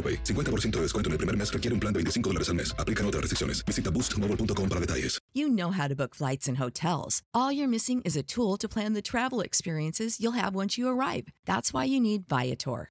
AroPay. 50% de descuento en el primer mes requiere un plan de 25 dólares al mes. Aplican otras restricciones. Visita boostmobile.com para detalles. You know how to book flights and hotels. All you're missing is a tool to plan the travel experiences you'll have once you arrive. That's why you need Viator.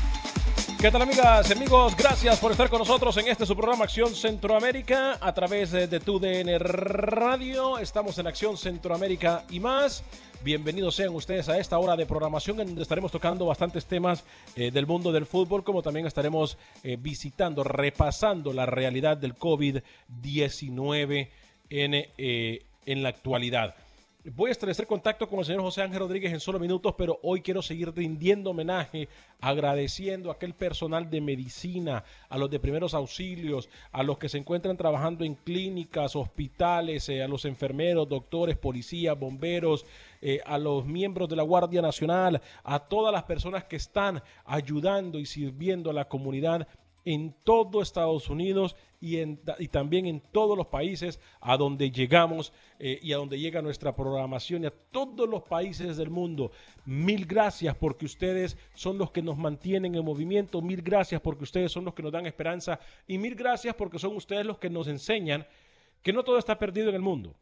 ¿Qué tal amigas y amigos? Gracias por estar con nosotros en este su programa Acción Centroamérica a través de, de TUDN Radio. Estamos en Acción Centroamérica y más. Bienvenidos sean ustedes a esta hora de programación en donde estaremos tocando bastantes temas eh, del mundo del fútbol, como también estaremos eh, visitando, repasando la realidad del COVID-19 en, eh, en la actualidad. Voy a establecer contacto con el señor José Ángel Rodríguez en solo minutos, pero hoy quiero seguir rindiendo homenaje, agradeciendo a aquel personal de medicina, a los de primeros auxilios, a los que se encuentran trabajando en clínicas, hospitales, eh, a los enfermeros, doctores, policías, bomberos, eh, a los miembros de la Guardia Nacional, a todas las personas que están ayudando y sirviendo a la comunidad en todo Estados Unidos y, también en todos los países a donde llegamos eh, y a donde llega nuestra programación y a todos los países del mundo. Mil gracias porque ustedes son los que nos mantienen en movimiento, mil gracias porque ustedes son los que nos dan esperanza y mil gracias porque son ustedes los que nos enseñan que no todo está perdido en el mundo,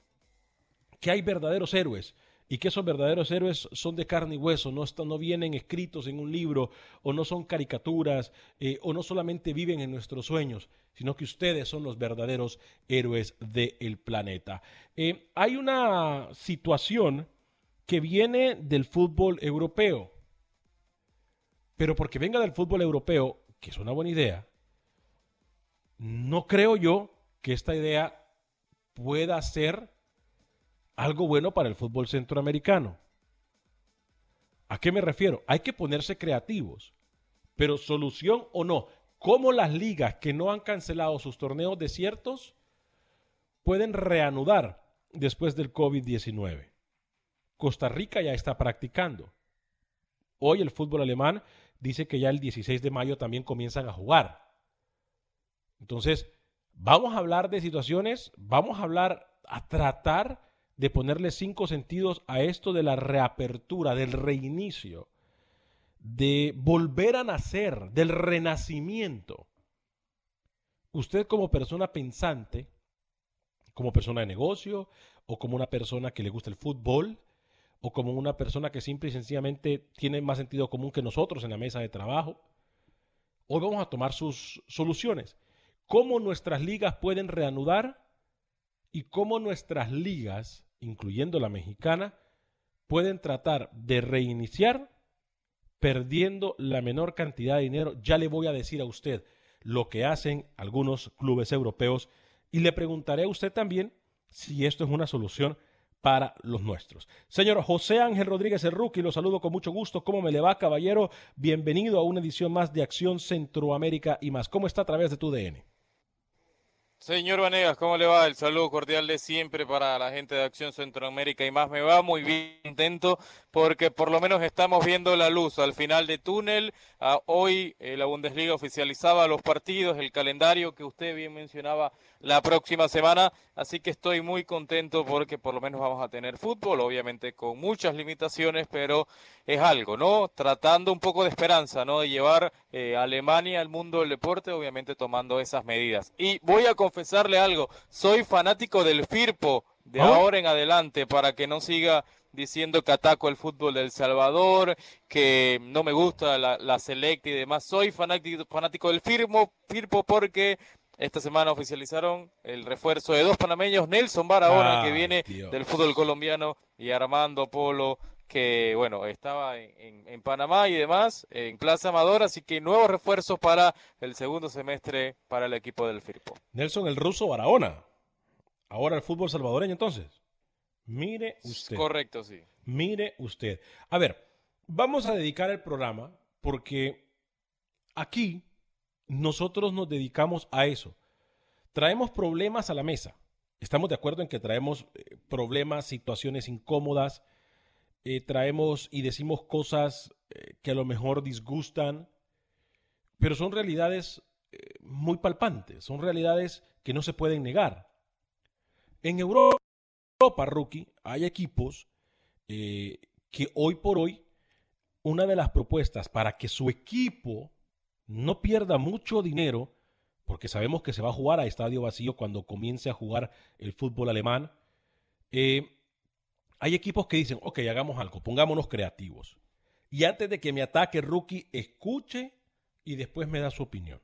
que hay verdaderos héroes y que esos verdaderos héroes son de carne y hueso, no, no vienen escritos en un libro o no son caricaturas eh, o no solamente viven en nuestros sueños, sino que ustedes son los verdaderos héroes del planeta. Eh, hay una situación que viene del fútbol europeo, pero porque venga del fútbol europeo, que es una buena idea, no creo yo que esta idea pueda ser algo bueno para el fútbol centroamericano. ¿A qué me refiero? Hay que ponerse creativos, pero solución o no, ¿cómo las ligas que no han cancelado sus torneos desiertos pueden reanudar después del COVID-19? Costa Rica ya está practicando. Hoy el fútbol alemán dice que ya el 16 de mayo también comienzan a jugar. Entonces, vamos a hablar de situaciones, vamos a hablar, a tratar de ponerle cinco sentidos a esto de la reapertura, del reinicio, de volver a nacer, del renacimiento. Usted como persona pensante, como persona de negocio, o como una persona que le gusta el fútbol, o como una persona que simple y sencillamente tiene más sentido común que nosotros en la mesa de trabajo, hoy vamos a tomar sus soluciones. ¿Cómo nuestras ligas pueden reanudar? Y cómo nuestras ligas incluyendo la mexicana, pueden tratar de reiniciar perdiendo la menor cantidad de dinero. Ya le voy a decir a usted lo que hacen algunos clubes europeos y le preguntaré a usted también si esto es una solución para los nuestros. Señor José Ángel Rodríguez Rookie, lo saludo con mucho gusto. ¿Cómo me le va, caballero? Bienvenido a una edición más de Acción Centroamérica y más. ¿Cómo está a través de tu DN? Señor Vanegas, ¿cómo le va? El saludo cordial de siempre para la gente de Acción Centroamérica y más me va muy bien contento porque por lo menos estamos viendo la luz al final de túnel. Ah, hoy eh, la Bundesliga oficializaba los partidos, el calendario que usted bien mencionaba la próxima semana, así que estoy muy contento porque por lo menos vamos a tener fútbol, obviamente con muchas limitaciones, pero es algo, ¿no? Tratando un poco de esperanza, ¿no? De llevar eh, a Alemania al mundo del deporte, obviamente tomando esas medidas. Y voy a confesarle algo, soy fanático del FIRPO de ¿Oh? ahora en adelante para que no siga diciendo que ataco el fútbol del Salvador, que no me gusta la, la Select y demás. Soy fanático, fanático del Firmo, Firpo porque esta semana oficializaron el refuerzo de dos panameños, Nelson Barahona, que viene Dios. del fútbol colombiano, y Armando Polo, que bueno, estaba en, en- en Panamá y demás, en Plaza Amador, así que nuevos refuerzos para el segundo semestre para el equipo del Firpo. Nelson el ruso Barahona. Ahora el fútbol salvadoreño entonces. Mire usted. Correcto, sí. Mire usted. A ver, vamos a dedicar el programa porque aquí nosotros nos dedicamos a eso. Traemos problemas a la mesa. Estamos de acuerdo en que traemos eh, problemas, situaciones incómodas, eh, traemos y decimos cosas eh, que a lo mejor disgustan, pero son realidades muy palpantes, son realidades que no se pueden negar. En Europa, rookie, hay equipos que hoy por hoy una de las propuestas para que su equipo no pierda mucho dinero, porque sabemos que se va a jugar a estadio vacío cuando comience a jugar el fútbol alemán, eh, hay equipos que dicen, ok, hagamos algo, pongámonos creativos. Y antes de que me ataque rookie, escuche y después me da su opinión.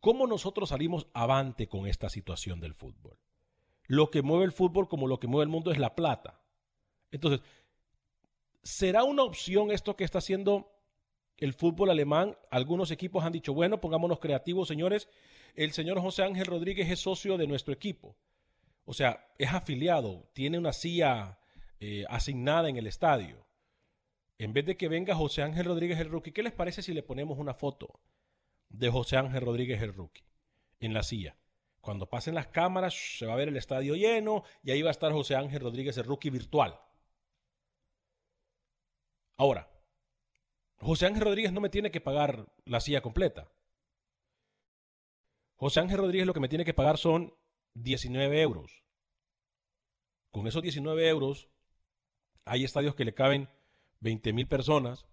¿Cómo nosotros salimos avante con esta situación del fútbol? Lo que mueve el fútbol como lo que mueve el mundo es la plata. Entonces, ¿será una opción esto que está haciendo el fútbol alemán? Algunos equipos han dicho, bueno, pongámonos creativos, señores. El señor José Ángel Rodríguez es socio de nuestro equipo. O sea, es afiliado, tiene una silla eh, asignada en el estadio. En vez de que venga José Ángel Rodríguez el rookie, ¿qué les parece si le ponemos una foto de José Ángel Rodríguez el rookie en la silla? Cuando pasen las cámaras, se va a ver el estadio lleno y ahí va a estar José Ángel Rodríguez el rookie virtual. Ahora, José Ángel Rodríguez no me tiene que pagar la silla completa. José Ángel Rodríguez lo que me tiene que pagar son 19 euros. Con esos 19 euros, hay estadios que le caben 20 mil personas.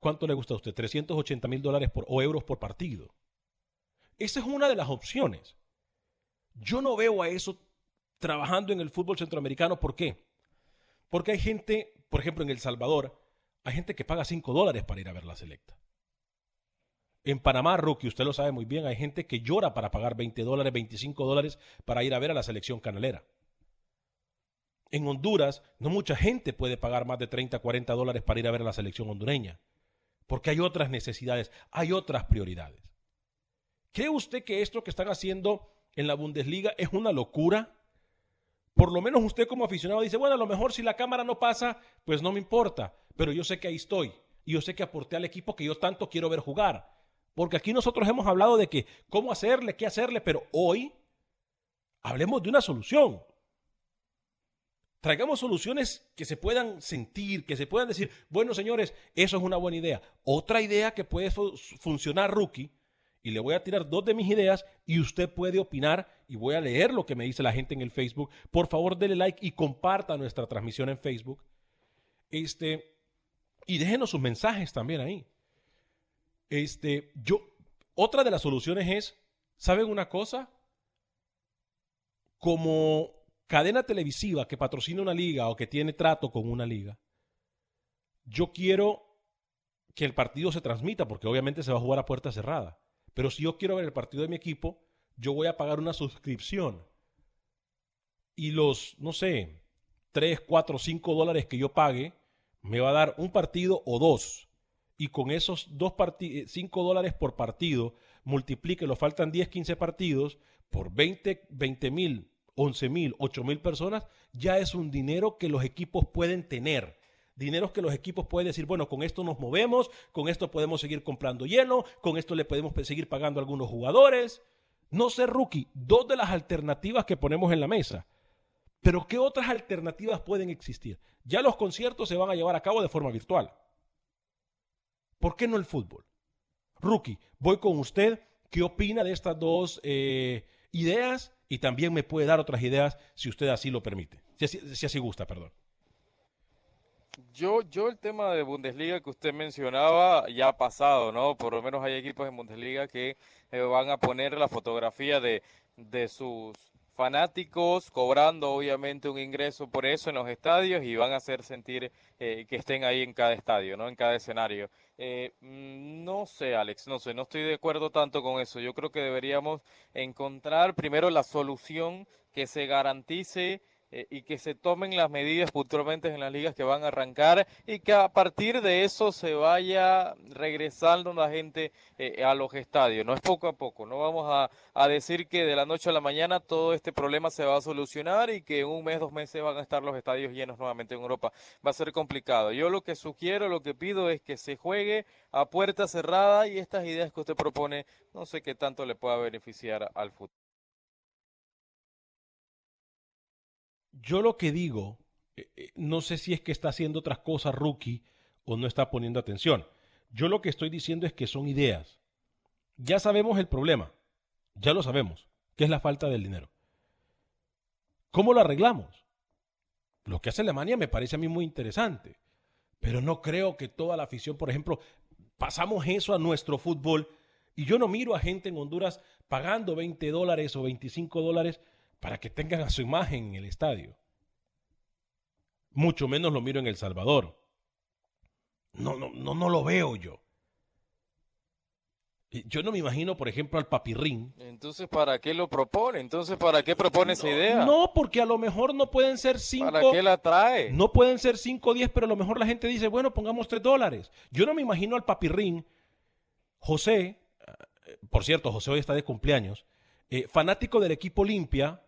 ¿Cuánto le gusta a usted? 380 mil dólares o euros por partido. Esa es una de las opciones. Yo no veo a eso trabajando en el fútbol centroamericano. ¿Por qué? Porque hay gente, por ejemplo, en El Salvador, hay gente que paga 5 dólares para ir a ver la selecta. En Panamá, Rookie, usted lo sabe muy bien, hay gente que llora para pagar 20 dólares, 25 dólares para ir a ver a la selección canalera. En Honduras, no mucha gente puede pagar más de 30, 40 dólares para ir a ver a la selección hondureña, porque hay otras necesidades, hay otras prioridades. ¿Cree usted que esto que están haciendo en la Bundesliga es una locura? Por lo menos usted como aficionado dice, bueno, a lo mejor si la cámara no pasa, pues no me importa, pero yo sé que ahí estoy y yo sé que aporté al equipo que yo tanto quiero ver jugar. Porque aquí nosotros hemos hablado de que cómo hacerle, qué hacerle, pero hoy hablemos de una solución. Traigamos soluciones que se puedan sentir, que se puedan decir, bueno, señores, eso es una buena idea. Otra idea que puede fu- funcionar, rookie, y le voy a tirar dos de mis ideas y usted puede opinar y voy a leer lo que me dice la gente en el Facebook. Por favor, dele like y comparta nuestra transmisión en Facebook. Este, y déjenos sus mensajes también ahí. Este, yo, otra de las soluciones es, ¿saben una cosa? Como cadena televisiva que patrocina una liga o que tiene trato con una liga, yo quiero que el partido se transmita, porque obviamente se va a jugar a puerta cerrada. Pero si yo quiero ver el partido de mi equipo, yo voy a pagar una suscripción. Y los, no sé, 3, 4, 5 dólares que yo pague, me va a dar un partido o dos. Y con esos dos parti- eh, 5 dólares por partido, multiplique, lo faltan 10, 15 partidos, por 20 mil 11 mil, 8 mil personas, ya es un dinero que los equipos pueden tener. Dineros que los equipos pueden decir, bueno, con esto nos movemos, con esto podemos seguir comprando hielo, con esto le podemos seguir pagando a algunos jugadores. No sé, rookie, dos de las alternativas que ponemos en la mesa. Pero ¿qué otras alternativas pueden existir? Ya los conciertos se van a llevar a cabo de forma virtual. ¿Por qué no el fútbol? Rookie, voy con usted. ¿Qué opina de estas dos eh, ideas? Y también me puede dar otras ideas si usted así lo permite. Si así, si así gusta, perdón. Yo, yo el tema de Bundesliga que usted mencionaba ya ha pasado, ¿no? Por lo menos hay equipos en Bundesliga que eh, van a poner la fotografía de, de sus fanáticos cobrando obviamente un ingreso por eso en los estadios y van a hacer sentir eh, que estén ahí en cada estadio, ¿no? En cada escenario. Eh, mm, no sé, Alex, no sé, no estoy de acuerdo tanto con eso. Yo creo que deberíamos encontrar primero la solución que se garantice eh, y que se tomen las medidas puntualmente en las ligas que van a arrancar y que a partir de eso se vaya regresando la gente eh, a los estadios. No es poco a poco, no vamos a, a, decir que de la noche a la mañana todo este problema se va a solucionar y que en un mes, dos meses van a estar los estadios llenos nuevamente en Europa. Va a ser complicado. Yo lo que sugiero, lo que pido es que se juegue a puerta cerrada y estas ideas que usted propone, no sé qué tanto le pueda beneficiar al fútbol. Yo lo que digo, eh, eh, no sé si es que está haciendo otras cosas rookie o no está poniendo atención. Yo lo que estoy diciendo es que son ideas. Ya sabemos el problema, ya lo sabemos, que es la falta del dinero. ¿Cómo lo arreglamos? Lo que hace Alemania me parece a mí muy interesante, pero no creo que toda la afición, por ejemplo, pasamos eso a nuestro fútbol y yo no miro a gente en Honduras pagando 20 dólares o 25 dólares para que tengan a su imagen en el estadio. Mucho menos lo miro en El Salvador. No, no, no, no lo veo yo. Yo no me imagino, por ejemplo, al papirrín. Entonces, ¿para qué lo propone? Entonces, ¿para qué propone no, esa idea? No, porque a lo mejor no pueden ser cinco. ¿Para qué la trae? No pueden ser cinco o diez, pero a lo mejor la gente dice, bueno, pongamos tres dólares. Yo no me imagino al papirrín, José, eh, por cierto, José hoy está de cumpleaños, eh, fanático del equipo Olimpia,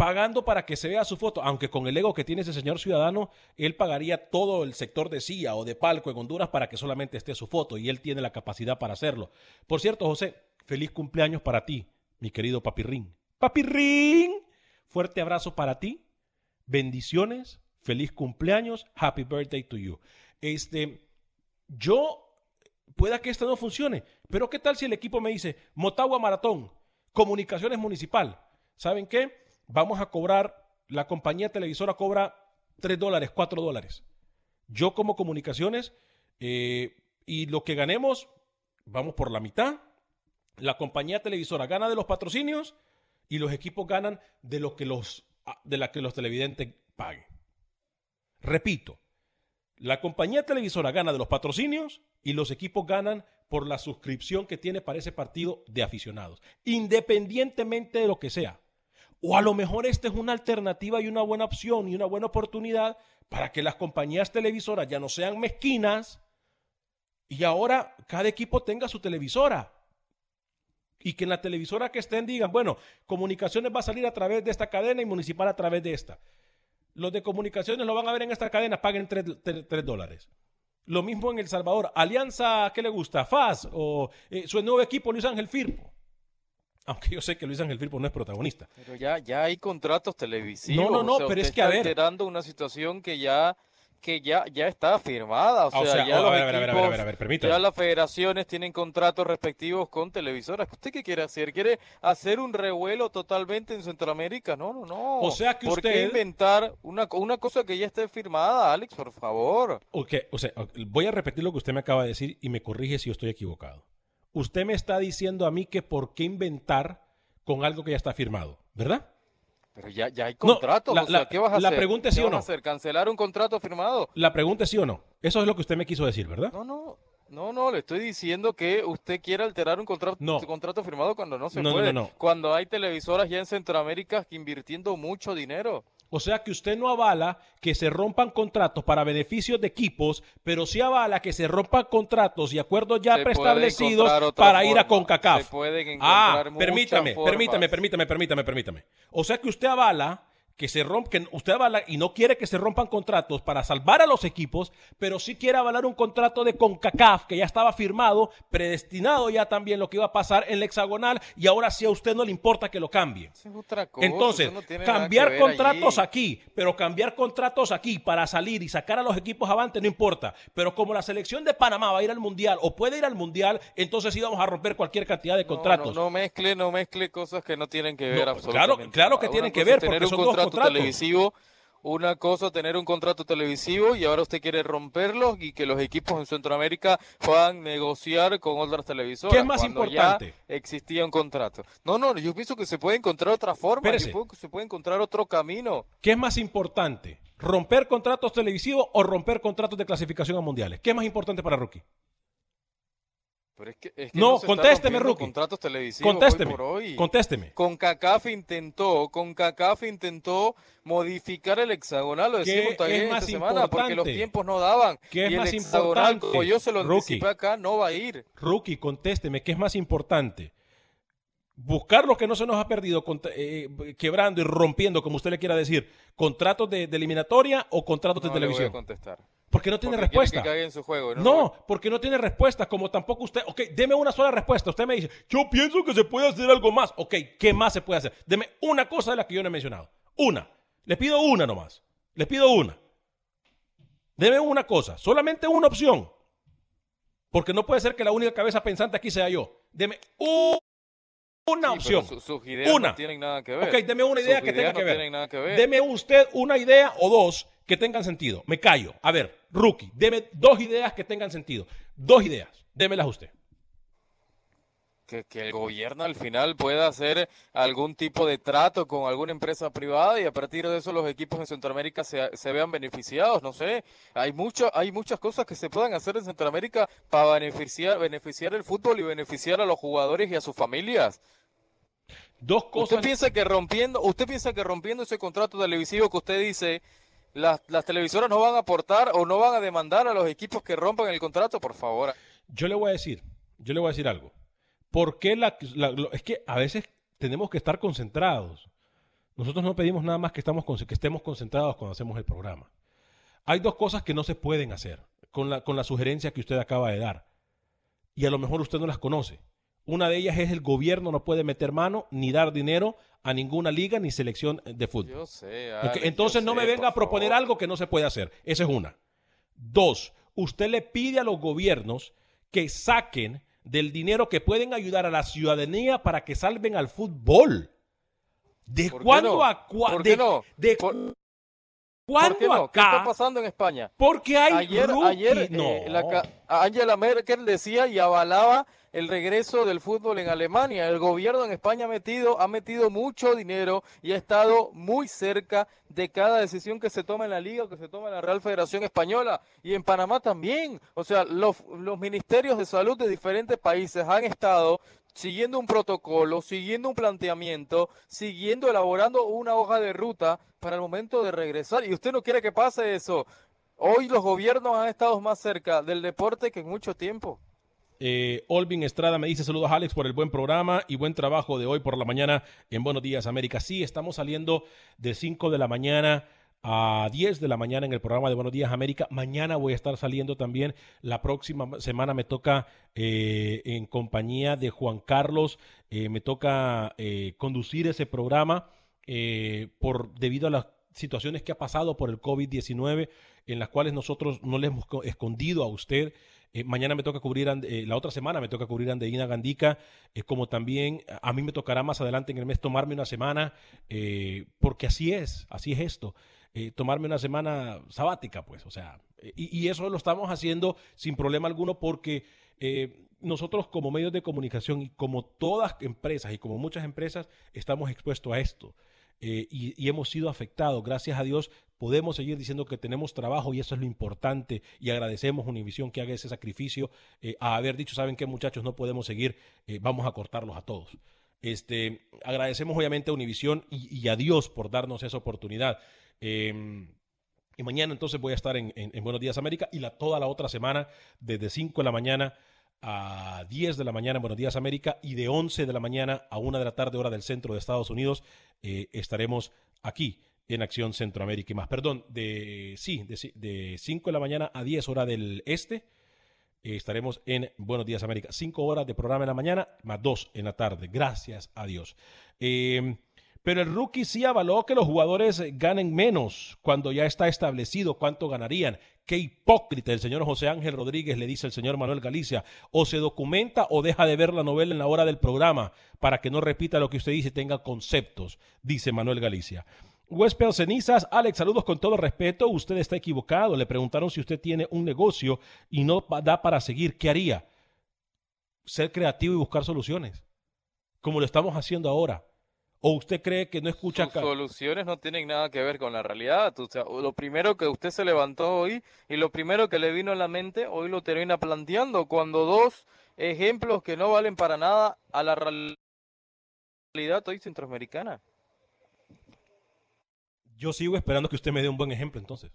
pagando para que se vea su foto, aunque con el ego que tiene ese señor ciudadano, él pagaría todo el sector de CIA o de Palco en Honduras para que solamente esté su foto y él tiene la capacidad para hacerlo. Por cierto, José, feliz cumpleaños para ti, mi querido Papirrín. Papirrín, fuerte abrazo para ti, bendiciones, feliz cumpleaños, happy birthday to you. Este, yo, pueda que esto no funcione, pero ¿qué tal si el equipo me dice, Motagua Maratón, Comunicaciones Municipal? ¿Saben qué? Vamos a cobrar, la compañía televisora cobra 3 dólares, 4 dólares. Yo como comunicaciones, eh, y lo que ganemos, vamos por la mitad. La compañía televisora gana de los patrocinios y los equipos ganan de lo que los, de la que los televidentes paguen. Repito, la compañía televisora gana de los patrocinios y los equipos ganan por la suscripción que tiene para ese partido de aficionados, independientemente de lo que sea. O a lo mejor esta es una alternativa y una buena opción y una buena oportunidad para que las compañías televisoras ya no sean mezquinas y ahora cada equipo tenga su televisora. Y que en la televisora que estén digan, bueno, comunicaciones va a salir a través de esta cadena y municipal a través de esta. Los de comunicaciones lo van a ver en esta cadena, paguen 3, dólares. Lo mismo en El Salvador. Alianza, ¿qué le gusta? FAS o eh, su nuevo equipo Luis Ángel Firpo aunque yo sé que Luis Ángel Firpo no es protagonista. Pero ya, ya hay contratos televisivos. No, no, no, o sea, pero es que a ver. alterando una situación que ya que ya, ya está firmada. O sea, o sea, ya oh, los a ver, a ver, a ver, equipos, a ver, a ver, permítame. ya las federaciones tienen contratos respectivos con televisoras. ¿Usted qué quiere hacer? ¿Quiere hacer un revuelo totalmente en Centroamérica? No, no, no. O sea que ¿Por qué usted- inventar una, una cosa que ya esté firmada, Alex, por favor? O sea, voy a repetir lo que usted me acaba de decir y me corrige si yo estoy equivocado. Usted me está diciendo a mí que por qué inventar con algo que ya está firmado, ¿verdad? Pero ya, ya hay No, contratos. la- o sea, la- ¿qué vas a la hacer? pregunta es sí ¿Qué o vas a no. hacer? ¿Cancelar un contrato firmado? La pregunta es sí o no. Eso es lo que usted me quiso decir, ¿verdad? No, no, no, no, le estoy diciendo que usted quiere alterar un contrato, No. contrato firmado cuando no se No, no, puede. no, no. Cuando hay televisoras ya en Centroamérica invirtiendo mucho dinero. O sea que usted no avala que se rompan contratos para beneficios de equipos, pero sí avala que se rompan contratos y acuerdos ya Se preestablecidos para ir a. CONCACAF. Se pueden ah, encontrar permítame, formas. permítame, permítame, permítame, permítame. O sea que usted avala que se romp, que usted avala y no quiere que se rompan contratos para salvar a los equipos, pero sí quiere avalar un contrato de CONCACAF que ya estaba firmado, predestinado ya también lo que iba a pasar en la hexagonal y ahora sí a usted no le importa que lo cambie. Eso es otra cosa, Entonces, no cambiar contratos allí. aquí, pero cambiar contratos aquí para salir y sacar a los equipos avante no importa. Pero como la selección de Panamá va a ir al Mundial o puede ir al Mundial, entonces sí vamos a romper cualquier cantidad de contratos. No, no mezcle, no mezcle cosas que no tienen que ver absolutamente. claro- claro que tienen Una que ver, porque son dos contrato televisivo, una cosa tener un contrato televisivo y ahora usted quiere romperlo y que los equipos en Centroamérica puedan negociar con otras televisoras. ¿Qué es más cuando importante? Ya existía un contrato. No, no, yo pienso que se puede encontrar otra forma, que se puede encontrar otro camino. ¿Qué es más importante? ¿Romper contratos televisivos o romper contratos de clasificación a mundiales? ¿Qué es más importante para Rookie? Pero es que, es que No, está contésteme, Rookie. contratos televisivos Contésteme. hoy por hoy. Contésteme. Con CACAF intentó, con CACAF intentó modificar el hexagonal, lo ¿Qué decimos también esta semana, porque los tiempos no daban. ¿Qué es y el más hexagonal, importante, como yo se lo Rookie? anticipé acá, no va a ir. Rookie, contésteme, ¿qué es más importante? Buscar lo que no se nos ha perdido, contra- eh, quebrando y rompiendo, como usted le quiera decir, contratos de, de eliminatoria o contratos No de le voy a televisión. contestar. Porque no tiene Porque respuesta. que caiga en su juego. No, No, porque no tiene respuesta, como tampoco usted. Ok, deme una sola respuesta. Usted me dice, yo pienso que se puede hacer algo más. Ok, ¿qué más se puede hacer? Deme una cosa de la que yo no he mencionado. Una. Le pido una nomás. Le pido una. Deme una cosa, solamente una opción. Porque no puede ser que la única cabeza pensante aquí sea yo. Deme una Sí, opción. pero su- sus ideas una. no tienen nada que ver. Ok, deme una idea Sus que tenga que ver. que ver. Deme usted una idea o dos que tengan sentido. Me callo. A ver, rookie, deme dos ideas que tengan sentido. Dos ideas. Démelas usted. que, que el gobierno al final pueda hacer algún tipo de trato con alguna empresa privada y a partir de eso los equipos en Centroamérica se, se vean beneficiados, no sé, hay mucho, hay muchas cosas que se puedan hacer en Centroamérica para beneficiar, beneficiar el fútbol y beneficiar a los jugadores y a sus familias. Dos ¿Usted cosas. piensa que rompiendo, usted piensa que rompiendo ese contrato televisivo que usted dice, las, las televisoras no van a aportar o no van a demandar a los equipos que rompan el contrato? Por favor. Yo le voy a decir, yo le voy a decir algo. ¿Por qué lo- es que a veces tenemos que estar concentrados? Nosotros no pedimos nada más que, que estemos concentrados cuando hacemos el programa. Hay dos cosas que no se pueden hacer con la, con la sugerencia que usted acaba de dar. Y a lo mejor usted no las conoce. Una de ellas es el gobierno no puede meter mano ni dar dinero a ninguna liga ni selección de fútbol. Yo sé. Alex, Entonces yo no me venga a proponer favor. algo que no se puede hacer. Esa es una. Dos, usted le pide a los gobiernos que saquen del dinero que pueden ayudar a la ciudadanía para que salven al fútbol. ¿De ¿Por qué cuándo no? a cuándo? ¿Por qué no? ¿De ¿Por- cuándo ¿Por qué no? ¿Qué acá? está pasando en España? Porque hay ayer, rookie- ayer eh, la Angela Merkel decía y avalaba el regreso del fútbol en Alemania. El gobierno en España ha metido, ha metido mucho dinero y ha estado muy cerca de cada decisión que se toma en la liga o que se toma en la Real Federación Española y en Panamá también. O sea, los, los ministerios de salud de diferentes países han estado siguiendo un protocolo, siguiendo un planteamiento, siguiendo, elaborando una hoja de ruta para el momento de regresar. Y usted no quiere que pase eso. Hoy los gobiernos han estado más cerca del deporte que en mucho tiempo. Eh, Olvin Estrada me dice saludos Alex por el buen programa y buen trabajo de hoy por la mañana en Buenos Días América. Sí, estamos saliendo de 5 de la mañana a 10 de la mañana en el programa de Buenos Días América. Mañana voy a estar saliendo también. La próxima semana me toca eh, en compañía de Juan Carlos, eh, me toca eh, conducir ese programa por debido a las situaciones que ha pasado por el COVID-19 en las cuales nosotros no le hemos co- escondido a usted. Eh, mañana me toca cubrir, eh, la otra semana me toca cubrir Andeína Gandica, eh, como también a mí me tocará más adelante en el mes tomarme una semana, eh, porque así es, así es esto, tomarme una semana sabática, pues, o sea, y, eso lo estamos haciendo sin problema alguno porque nosotros como medios de comunicación y como todas empresas y como muchas empresas estamos expuestos a esto. y hemos sido afectados. Gracias a Dios podemos seguir diciendo que tenemos trabajo y eso es lo importante y agradecemos a Univisión que haga ese sacrificio eh, a haber dicho, saben qué muchachos, no podemos seguir, eh, vamos a cortarlos a todos. Este, agradecemos obviamente a Univisión y, a Dios por darnos esa oportunidad. Em, y mañana entonces voy a estar en, en- en Buenos Días América y toda la otra semana desde 5 de la mañana a 10 de la mañana en Buenos Días América y de 11 de la mañana a 1 de la tarde hora del centro de Estados Unidos eh, estaremos aquí en Acción Centroamérica y más. Perdón, de sí, de, ci- de 5 de la mañana a 10 hora del este eh, estaremos en Buenos Días América. 5 horas de programa en la mañana más 2 en la tarde. Gracias a Dios. Eh, pero el rookie sí avaló que los jugadores ganen menos cuando ya está establecido cuánto ganarían. Qué hipócrita el señor José Ángel Rodríguez le dice el señor Manuel Galicia. O se documenta o deja de ver la novela en la hora del programa para que no repita lo que usted dice y tenga conceptos, dice Manuel Galicia. Huésped Cenizas, Alex, saludos con todo respeto. Usted está equivocado. Le preguntaron si usted tiene un negocio y no da para seguir. ¿Qué haría? Ser creativo y buscar soluciones, como lo estamos haciendo ahora. ¿O usted cree que no escucha Sus soluciones no tienen nada que ver con la realidad. O sea, lo primero que usted se levantó hoy y lo primero que le vino a la mente, hoy lo termina planteando. Cuando dos ejemplos que no valen para nada a la real- realidad hoy centroamericana. Yo sigo esperando que usted me dé un buen ejemplo entonces.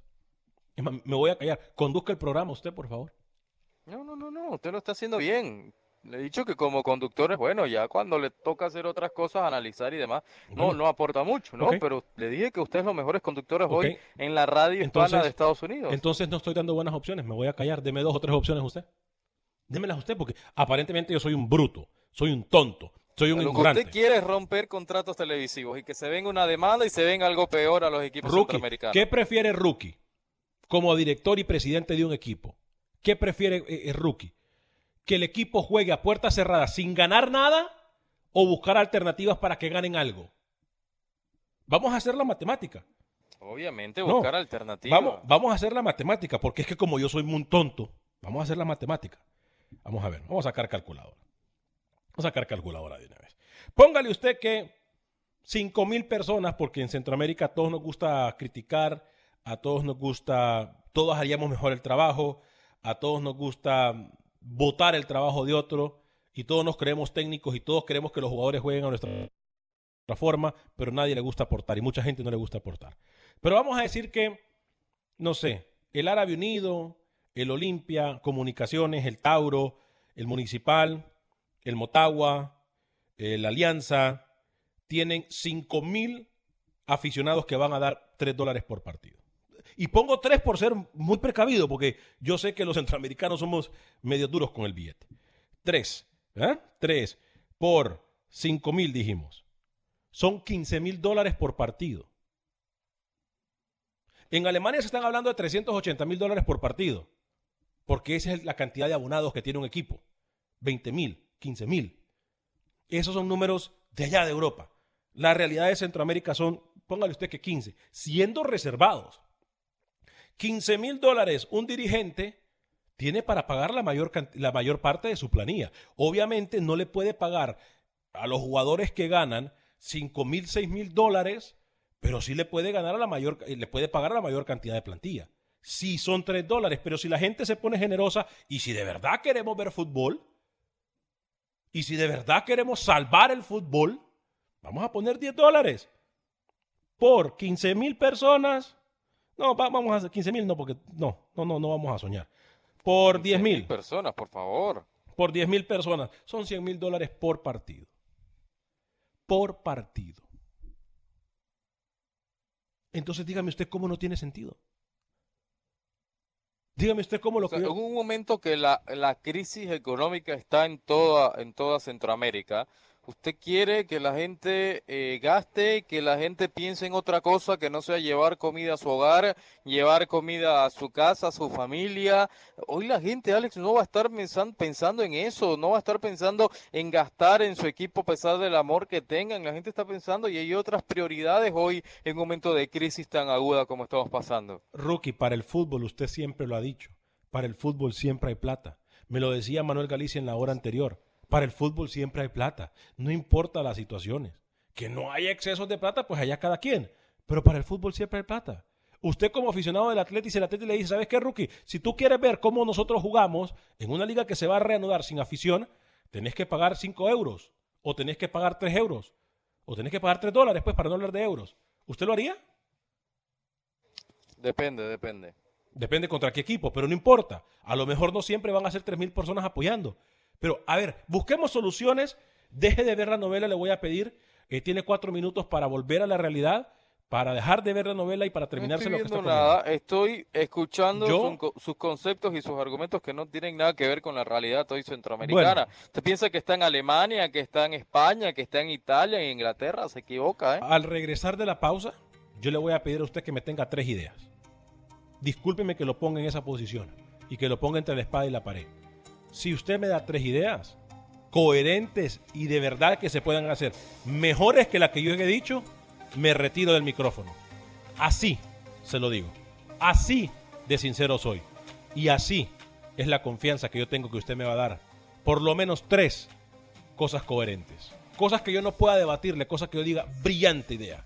Es más, me voy a callar. Conduzca el programa usted, por favor. No, no, no, no, usted lo está haciendo bien. Le he dicho que como conductor es bueno, ya cuando le toca hacer otras cosas, analizar y demás, no, no aporta mucho, ¿no? Pero le dije que usted es los mejores conductores hoy en la radio hispana Entonces- de Estados Unidos. Entonces no estoy dando buenas opciones. Me voy a callar. Deme dos o tres opciones usted. Démelas usted porque aparentemente yo soy un bruto, soy un tonto, soy un Lo que ignorante. usted quiere es romper contratos televisivos y que se venga una demanda y se venga algo peor a los equipos Rookie, centroamericanos. ¿qué prefiere Rookie como director y presidente de un equipo? ¿Qué prefiere eh, eh, Rookie? ¿Que el equipo juegue a puerta cerrada sin ganar nada o buscar alternativas para que ganen algo? Vamos a hacer la matemática. Obviamente, No, buscar alternativas. Vamos, vamos a hacer la matemática, porque es que como yo soy muy tonto, vamos a hacer la matemática. Vamos a ver, vamos a sacar calculadora. Vamos a sacar calculadora de una vez. Póngale usted que 5 mil personas, porque en Centroamérica a todos nos gusta criticar, a todos nos gusta, todos haríamos mejor el trabajo, a todos nos gusta votar el trabajo de otro, y todos nos creemos técnicos y todos queremos que los jugadores jueguen a nuestra otra forma, pero nadie le gusta aportar y mucha gente no le gusta aportar. Pero vamos a decir que, no sé, el Árabe Unido, el Olimpia, Comunicaciones, el Tauro, el Municipal, el Motagua, la Alianza, tienen 5 mil aficionados que van a dar 3 dólares por partido. Y pongo 3 por ser muy precavido, porque yo sé que los centroamericanos somos medio duros con el billete. 3, ¿eh? 3 por 5 mil dijimos son 15 mil dólares por partido. En Alemania se están hablando de 380 mil dólares por partido, porque esa es la cantidad de abonados que tiene un equipo. 20 mil, 15 mil. Esos son números de allá de Europa. La realidad de Centroamérica son, póngale usted que 15, siendo reservados. 15 mil dólares un dirigente tiene para pagar la mayor, la mayor parte de su planilla. Obviamente no le puede pagar a los jugadores que ganan 5 mil, 6 mil dólares, pero sí le puede ganar a la mayor, le puede pagar a la mayor cantidad de plantilla. Sí son 3 dólares, pero si la gente se pone generosa y si de verdad queremos ver fútbol, y si de verdad queremos salvar el fútbol, vamos a poner 10 dólares por 15 mil personas. No, vamos a hacer 15 mil, no, porque no, no, no, no vamos a soñar. Por 10 mil personas, por favor. Por 10 mil personas. Son 100 mil dólares por partido por partido. Entonces dígame usted cómo no tiene sentido. Dígame usted cómo lo o sea, que... En un momento que la, la, crisis económica está en toda, en toda Centroamérica, usted quiere que la gente eh, gaste, que la gente piense en otra cosa que no sea llevar comida a su hogar, llevar comida a su casa, a su familia. Hoy la gente, Alex, no va a estar pensando en eso, no va a estar pensando en gastar en su equipo a pesar del amor que tengan. La gente está pensando y hay otras prioridades hoy en un momento de crisis tan aguda como estamos pasando. Rookie, para el fútbol, usted siempre lo ha dicho, para el fútbol siempre hay plata. Me lo decía Manuel Galicia en la hora anterior. Para el fútbol siempre hay plata, no importa las situaciones. Que no haya excesos de plata, pues allá cada quien. Pero para el fútbol siempre hay plata. Usted como aficionado del Atlético, si el Atlético le dice, ¿sabes qué, Rookie? Si tú quieres ver cómo nosotros jugamos en una liga que se va a reanudar sin afición, tenés que pagar 5 euros, o tenés que pagar 3 euros, o tenés que pagar 3 dólares, pues, para no hablar de euros. ¿Usted lo haría? Depende, depende. Depende contra qué equipo, pero no importa. A lo mejor no siempre van a ser 3.000 personas apoyando. Pero, a ver, busquemos soluciones. Deje de ver la novela, le voy a pedir. Eh, tiene cuatro minutos para volver a la realidad, para dejar de ver la novela y para terminarse no lo que estoy está viendo nada, estoy escuchando su- sus conceptos y sus argumentos que no tienen nada que ver con la realidad hoy centroamericana. Usted piensa que está en Alemania, que está en España, que está en Italia, en Inglaterra, se equivoca, ¿eh? Al regresar de la pausa, yo le voy a pedir a usted que me tenga tres ideas. Discúlpeme que lo ponga en esa posición y que lo ponga entre la espada y la pared. Si usted me da tres ideas coherentes y de verdad que se puedan hacer mejores que las que yo he dicho, me retiro del micrófono. Así se lo digo. Así de sincero soy. Y así es la confianza que yo tengo que usted me va a dar. Por lo menos tres cosas coherentes. Cosas que yo no pueda debatirle, cosas que yo diga, brillante idea.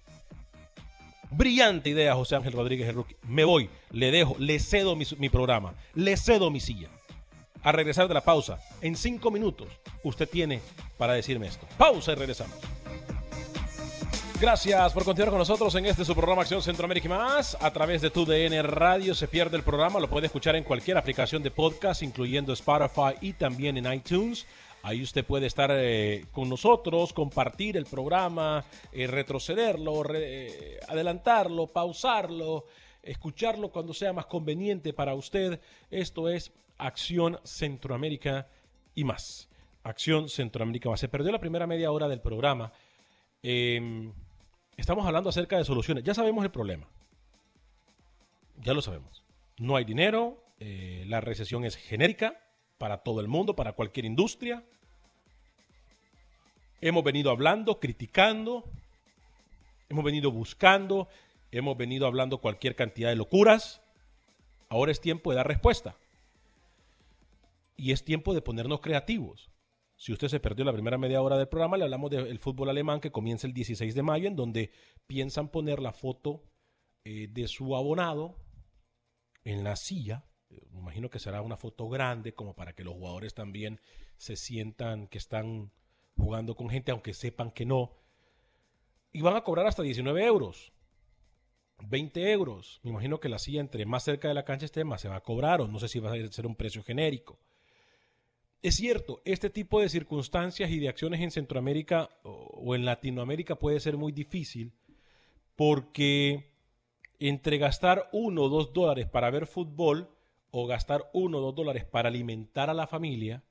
Brillante idea, José Ángel Rodríguez el. Me voy, le dejo, le cedo mi, mi programa, le cedo mi silla. A regresar de la pausa, en cinco minutos, usted tiene para decirme esto. Pausa y regresamos. Gracias por continuar con nosotros en este su programa Acción Centroamérica y más. A través de tu DN Radio se pierde el programa, lo puede escuchar en cualquier aplicación de podcast, incluyendo Spotify y también en iTunes. Ahí usted puede estar eh, con nosotros, compartir el programa, eh, retrocederlo, re- eh, adelantarlo, pausarlo, escucharlo cuando sea más conveniente para usted. Esto es Acción Centroamérica y más. Acción Centroamérica más. Se perdió la primera media hora del programa. Eh, estamos hablando acerca de soluciones. Ya sabemos el problema. Ya lo sabemos. No hay dinero, eh, la recesión es genérica para todo el mundo, para cualquier industria. Hemos venido hablando, criticando, hemos venido buscando, hemos venido hablando cualquier cantidad de locuras. Ahora es tiempo de dar respuesta. Y es tiempo de ponernos creativos. Si usted se perdió la primera media hora del programa, le hablamos del fútbol alemán que comienza el 16 de mayo, en donde piensan poner la foto eh, de su abonado en la silla. Eh, Me imagino que será una foto grande, como para que los jugadores también se sientan que están jugando con gente, aunque sepan que no. Y van a cobrar hasta 19 euros. 20 euros. Me imagino que la silla entre más cerca de la cancha esté, más se va a cobrar, o no sé si va a ser un precio genérico. Es cierto, este tipo de circunstancias y de acciones en Centroamérica o en Latinoamérica puede ser muy difícil porque entre gastar uno o dos dólares para ver fútbol o gastar uno o dos dólares para alimentar a la familia,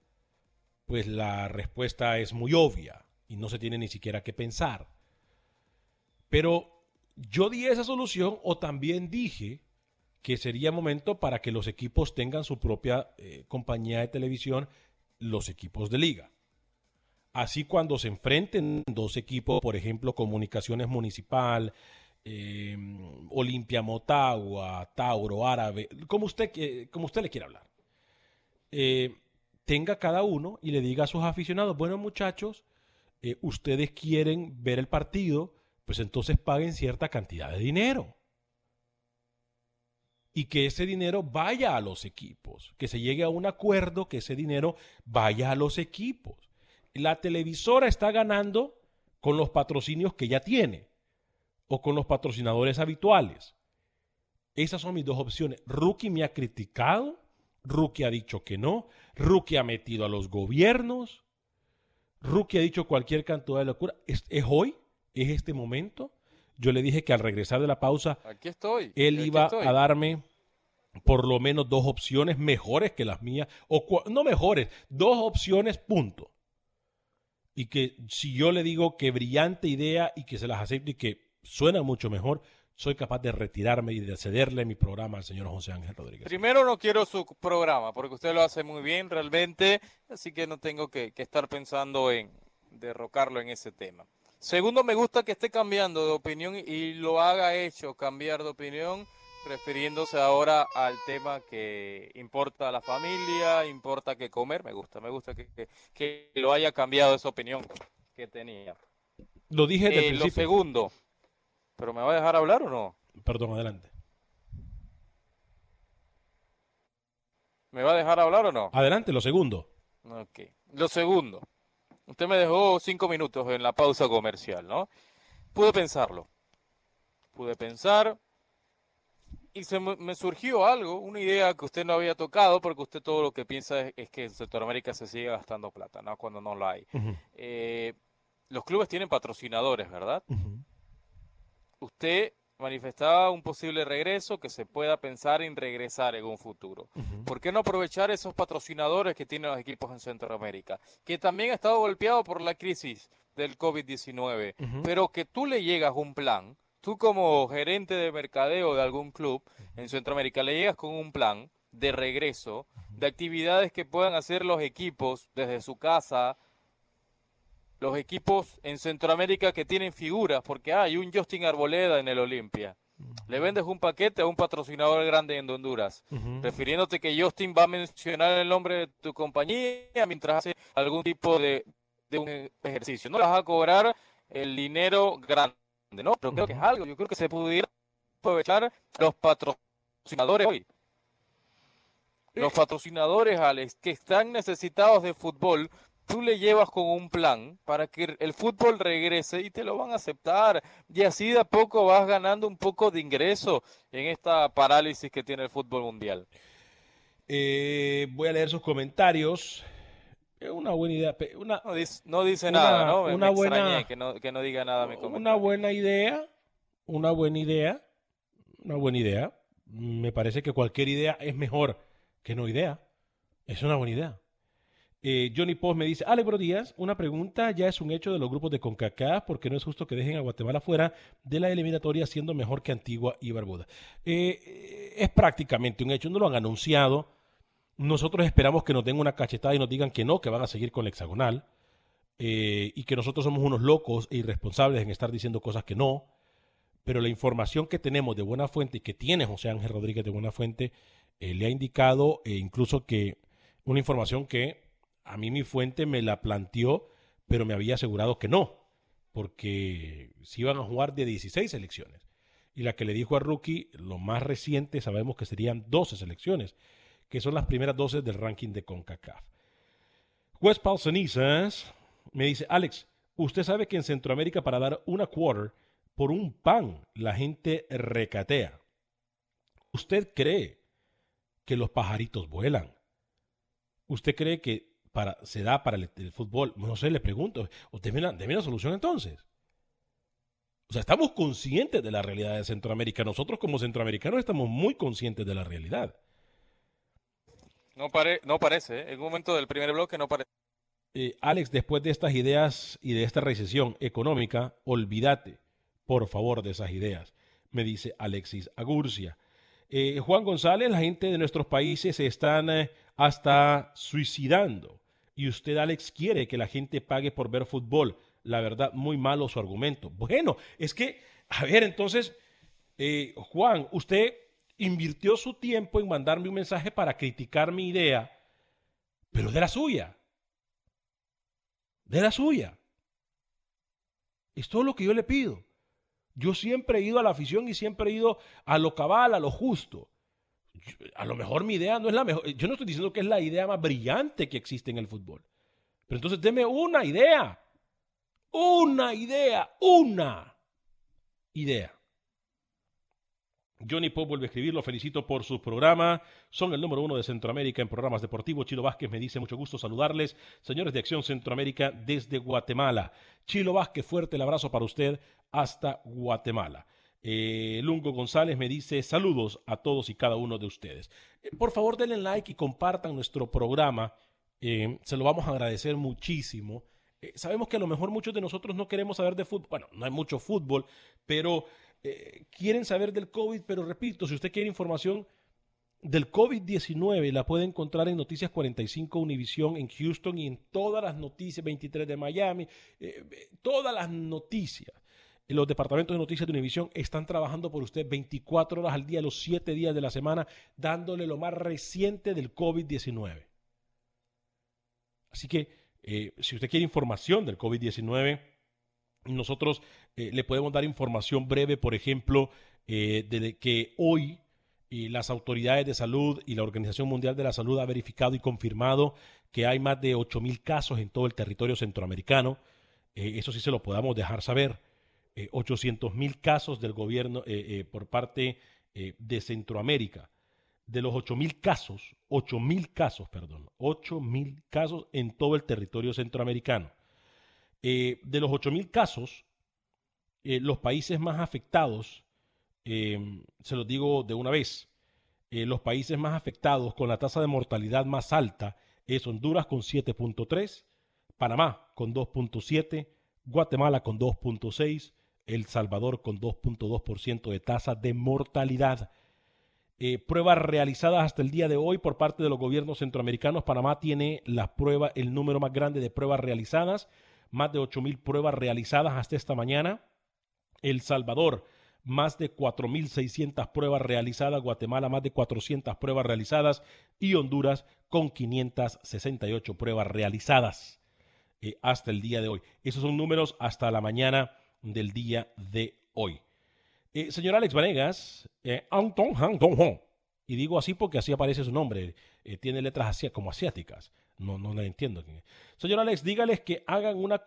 pues la respuesta es muy obvia y no se tiene ni siquiera que pensar. Pero yo di esa solución o también dije que sería momento para que los equipos tengan su propia eh, compañía de televisión, los equipos de liga. Así cuando se enfrenten dos equipos, por ejemplo, Comunicaciones Municipal, eh, Olimpia Motagua, Tauro, Árabe, como usted, como usted le quiera hablar, eh, tenga cada uno y le diga a sus aficionados, bueno muchachos, eh, ustedes quieren ver el partido, pues entonces paguen cierta cantidad de dinero. Y que ese dinero vaya a los equipos, que se llegue a un acuerdo, que ese dinero vaya a los equipos. La televisora está ganando con los patrocinios que ya tiene o con los patrocinadores habituales. Esas son mis dos opciones. Rookie me ha criticado, Rookie ha dicho que no, Rookie ha metido a los gobiernos, Rookie ha dicho cualquier cantidad de locura. ¿Es, es hoy? ¿Es este momento? Yo le dije que al regresar de la pausa, Aquí estoy. él aquí iba estoy. a darme por lo menos dos opciones mejores que las mías, o no mejores, dos opciones, punto. Y que si yo le digo que brillante idea y que se las acepto y que suena mucho mejor, soy capaz de retirarme y de cederle mi programa al señor José Ángel Rodríguez. Primero no quiero su programa, porque usted lo hace muy bien realmente, así que no tengo que, que estar pensando en derrocarlo en ese tema. Segundo, me gusta que esté cambiando de opinión y lo haga hecho cambiar de opinión, refiriéndose ahora al tema que importa a la familia, importa que comer. Me gusta, me gusta que, que- que lo haya cambiado esa opinión que tenía. Lo dije desde Eh, el lo principio. segundo, ¿pero me va a dejar hablar o no? Perdón, adelante. ¿Me va a dejar hablar o no? Adelante, lo segundo. Ok. Lo segundo, usted me dejó cinco minutos en la pausa comercial, ¿no? Pude pensarlo. Pude pensar y se me, surgió algo, una idea que usted no había tocado, porque usted todo lo que piensa es, que en Centroamérica se sigue gastando plata, ¿no? Cuando no la hay. Eh, los clubes tienen patrocinadores, ¿verdad? Usted manifestaba un posible regreso, que se pueda pensar en regresar en un futuro. ¿Por qué no aprovechar esos patrocinadores que tienen los equipos en Centroamérica? Que también ha estado golpeado por la crisis del COVID-19, pero que tú le llegas un plan, tú como gerente de mercadeo de algún club en Centroamérica, le llegas con un plan de regreso, de actividades que puedan hacer los equipos desde su casa, los equipos en Centroamérica que tienen figuras, porque hay un Justin Arboleda en el Olimpia. Le vendes un paquete a un patrocinador grande en Honduras, refiriéndote que Justin va a mencionar el nombre de tu compañía mientras hace algún tipo de, un ejercicio. No le vas a cobrar el dinero grande, ¿no? Pero creo que es algo, yo creo que se pudiera aprovechar los patrocinadores hoy. Los patrocinadores, Alex, que están necesitados de fútbol, tú le llevas con un plan para que el fútbol regrese y te lo van a aceptar. Y así de a poco vas ganando un poco de ingreso en esta parálisis que tiene el fútbol mundial. Eh, voy a leer sus comentarios. Es una buena idea. Una, no, dice, nada, ¿no? una buena, que no, que no diga nada mi Una buena idea. Una buena idea. Una buena idea. Me parece que cualquier idea es mejor que no idea. Es una buena idea. Eh, Johnny Post me dice, Ale, buenos días. Una pregunta, ya es un hecho de los grupos de CONCACAF, porque no es justo que dejen a Guatemala fuera de la eliminatoria siendo mejor que Antigua y Barbuda. Eh, es prácticamente un hecho, no lo han anunciado. Nosotros esperamos que nos den una cachetada y nos digan que no, que van a seguir con el hexagonal. Eh, y que nosotros somos unos locos e irresponsables en estar diciendo cosas que no. Pero la información que tenemos de buena fuente y que tiene José Ángel Rodríguez de buena fuente le ha indicado incluso que una información que a mí mi fuente me la planteó, pero me había asegurado que no, porque se iban a jugar de 16 selecciones. Y la que le dijo a Rookie, lo más reciente sabemos que serían 12 selecciones, que son las primeras 12 del ranking de CONCACAF. West Paul me dice, Alex, usted sabe que en Centroamérica para dar una quarter por un pan la gente recatea. ¿Usted cree que los pajaritos vuelan? ¿Usted cree que se da para el, fútbol? No sé, le pregunto. ¿O deme una, solución entonces? O sea, estamos conscientes de la realidad de Centroamérica. Nosotros como centroamericanos estamos muy conscientes de la realidad. No, pare, no parece, ¿eh? en un momento del primer bloque no parece. Eh, Alex, después de estas ideas y de esta recesión económica, olvídate, por favor, de esas ideas, me dice Alexis Agurcia. Eh, Juan González, la gente de nuestros países se están hasta suicidando y usted, Alex, quiere que la gente pague por ver fútbol. La verdad, muy malo su argumento. Bueno, es que, a ver, entonces, eh, Juan, usted invirtió su tiempo en mandarme un mensaje para criticar mi idea, pero de la suya. De la suya. Es todo lo que yo le pido. Yo siempre he ido a la afición y siempre he ido a lo cabal, a lo justo a lo mejor mi idea no es la mejor. Yo no estoy diciendo que es la idea más brillante que existe en el fútbol. Pero entonces deme una idea. Una idea. Una idea. Johnny Pop vuelve a escribir, lo felicito por su programa. Son el número uno de Centroamérica en programas deportivos. Chilo Vázquez me dice mucho gusto saludarles. Señores de Acción Centroamérica desde Guatemala. Chilo Vázquez, fuerte el abrazo para usted hasta Guatemala. Eh, Lungo González me dice saludos a todos y cada uno de ustedes. Eh, por favor denle like y compartan nuestro programa. Eh, se lo vamos a agradecer muchísimo. sabemos que a lo mejor muchos de nosotros no queremos saber de fútbol. Bueno, no hay mucho fútbol, pero quieren saber del COVID. Pero repito, si usted quiere información del COVID-19 la puede encontrar en Noticias 45 Univisión en Houston y en todas las noticias, 23 de Miami, todas las noticias los departamentos de noticias de Univisión están trabajando por usted 24 horas al día, los 7 días de la semana, dándole lo más reciente del COVID-19. Así que, eh, si usted quiere información del COVID-19, nosotros eh, le podemos dar información breve, por ejemplo, eh, de que hoy las autoridades de salud y la Organización Mundial de la Salud ha verificado y confirmado que hay más de 8 mil casos en todo el territorio centroamericano. eso sí se lo podamos dejar saber. 800 eh, mil casos del gobierno eh, eh, por parte de Centroamérica, de los 8.000 casos, 8.000 casos, perdón, 8.000 casos en todo el territorio centroamericano. De los 8.000 casos, eh, los países más afectados, se los digo de una vez, los países más afectados con la tasa de mortalidad más alta es Honduras con 7.3, Panamá con 2.7, Guatemala con 2.6, El Salvador con 2.2% de tasa de mortalidad. Eh, pruebas realizadas hasta el día de hoy por parte de los gobiernos centroamericanos. Panamá tiene el número más grande de pruebas realizadas, más de 8.000 pruebas realizadas hasta esta mañana. El Salvador, más de 4.600 pruebas realizadas. Guatemala, más de 400 pruebas realizadas. Y Honduras, con 568 pruebas realizadas. Eh, hasta el día de hoy. Esos son números hasta la mañana del día de hoy. Eh, señor Alex Vanegas, eh, y digo así porque así aparece su nombre, tiene letras así, como asiáticas, no, no le entiendo. Señor Alex, dígales que hagan una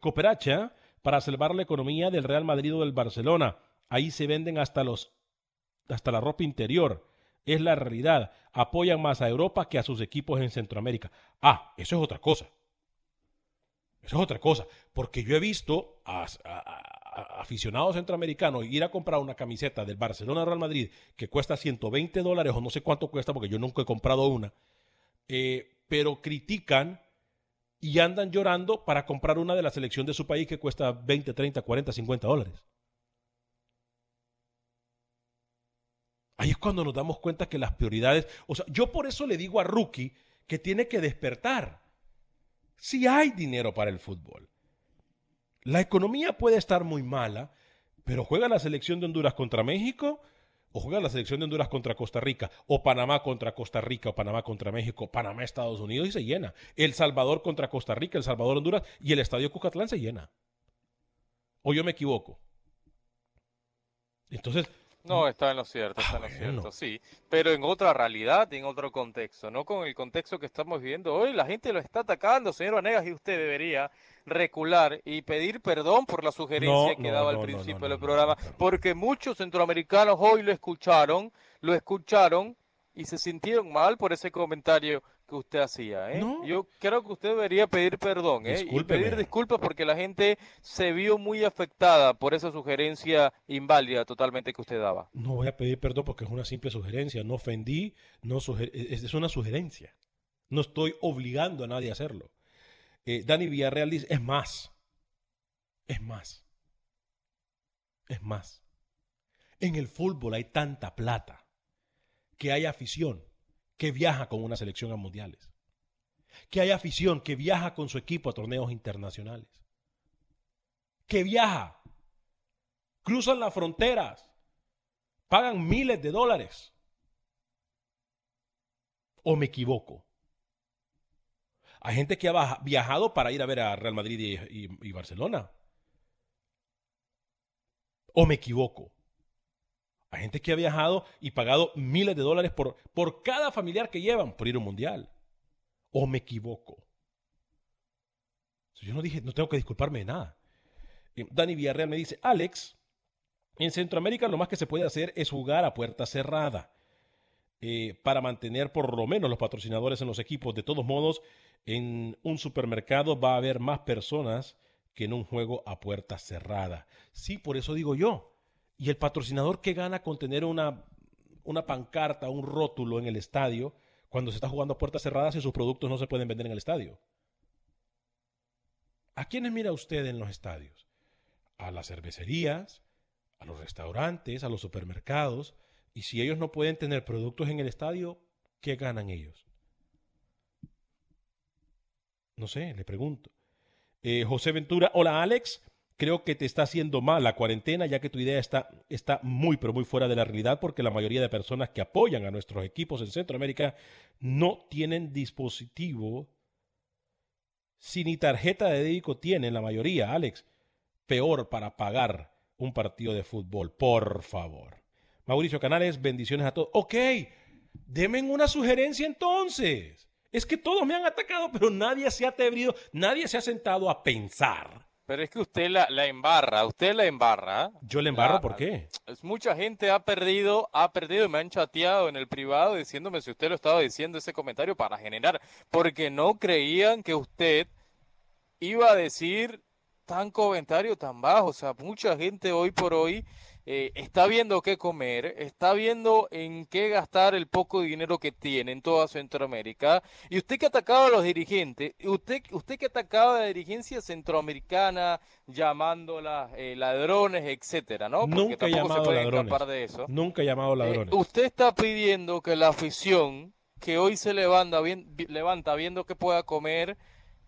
cooperacha para salvar la economía del Real Madrid o del Barcelona. Ahí se venden hasta los hasta la ropa interior. Es la realidad. Apoyan más a Europa que a sus equipos en Centroamérica. Ah, eso es otra cosa. Eso es otra cosa, porque yo he visto a, aficionados centroamericanos ir a comprar una camiseta del Barcelona Real Madrid que cuesta 120 dólares o no sé cuánto cuesta porque yo nunca he comprado una, eh, pero critican y andan llorando para comprar una de la selección de su país que cuesta 20, 30, 40, 50 dólares. Ahí es cuando nos damos cuenta que las prioridades, o sea, yo por eso le digo a Rookie que tiene que despertar. Si hay dinero para el fútbol. La economía puede estar muy mala, pero juega la selección de Honduras contra México, o juega la selección de Honduras contra Costa Rica, o Panamá contra Costa Rica, o Panamá contra México, Panamá Estados Unidos y se llena. El Salvador contra Costa Rica, El Salvador Honduras y el Estadio Cucatlán se llena. ¿O yo me equivoco? Entonces, no, está en lo cierto, está en lo cierto, sí. Pero en otra realidad, en otro contexto, no con el contexto que estamos viviendo hoy. La gente lo está atacando, señor Vanegas, y usted debería recular y pedir perdón por la sugerencia que daba al principio del programa, porque muchos centroamericanos hoy lo escucharon, lo escucharon y se sintieron mal por ese comentario que usted hacía. ¿eh? Yo creo que usted debería pedir perdón ¿eh? y pedir disculpas porque la gente se vio muy afectada por esa sugerencia inválida totalmente que usted daba. No voy a pedir perdón porque es una simple sugerencia. No ofendí, no es una sugerencia. No estoy obligando a nadie a hacerlo. Eh, Dani Villarreal dice, es más. Es más. Es más. En el fútbol hay tanta plata que hay afición que viaja con una selección a mundiales. Que hay afición que viaja con su equipo a torneos internacionales. Que viaja. Cruzan las fronteras. Pagan miles de dólares. ¿O me equivoco? Hay gente que ha viajado para ir a ver a Real Madrid y, y Barcelona. ¿O me equivoco? Hay gente que ha viajado y pagado miles de dólares por, por cada familiar que llevan por ir a un mundial. ¿O me equivoco? Yo no dije, no tengo que disculparme de nada. Dani Villarreal me dice, Alex, en Centroamérica lo más que se puede hacer es jugar a puerta cerrada eh, para mantener por lo menos los patrocinadores en los equipos. De todos modos, en un supermercado va a haber más personas que en un juego a puerta cerrada. Sí, por eso digo yo. ¿Y el patrocinador qué gana con tener una, una pancarta, un rótulo en el estadio cuando se está jugando a puertas cerradas y sus productos no se pueden vender en el estadio? ¿A quiénes mira usted en los estadios? A las cervecerías, a los restaurantes, a los supermercados. Y si ellos no pueden tener productos en el estadio, ¿qué ganan ellos? No sé, le pregunto. Eh, José Ventura, hola Alex. Creo que te está haciendo mal la cuarentena, ya que tu idea está, está muy, pero muy fuera de la realidad, porque la mayoría de personas que apoyan a nuestros equipos en Centroamérica no tienen dispositivo, si ni tarjeta de débito tienen, la mayoría, Alex. Peor para pagar un partido de fútbol, por favor. Mauricio Canales, bendiciones a todos. Ok, denme una sugerencia entonces. Es que todos me han atacado, pero nadie se ha atrevido, nadie se ha sentado a pensar Pero es que usted la, la embarra, usted la embarra. Yo le embarro, La- ¿por qué? es- Mucha gente ha perdido, ha perdido y me han chateado en el privado diciéndome si usted lo estaba diciendo ese comentario para generar, porque no creían que usted iba a decir tan comentario tan bajo. O sea, mucha gente hoy por hoy eh, está viendo qué comer, está viendo en qué gastar el poco dinero que tiene en toda Centroamérica. Y usted que ha atacado a los dirigentes, usted, usted que ha atacado a la dirigencia centroamericana, llamándola eh, ladrones, etcétera, ¿no? Porque Nunca tampoco llamado se puede ladrones. escapar de eso. Nunca he llamado Eh, ladrones. usted está pidiendo que la afición que hoy se levanta, bien, levanta viendo que pueda comer,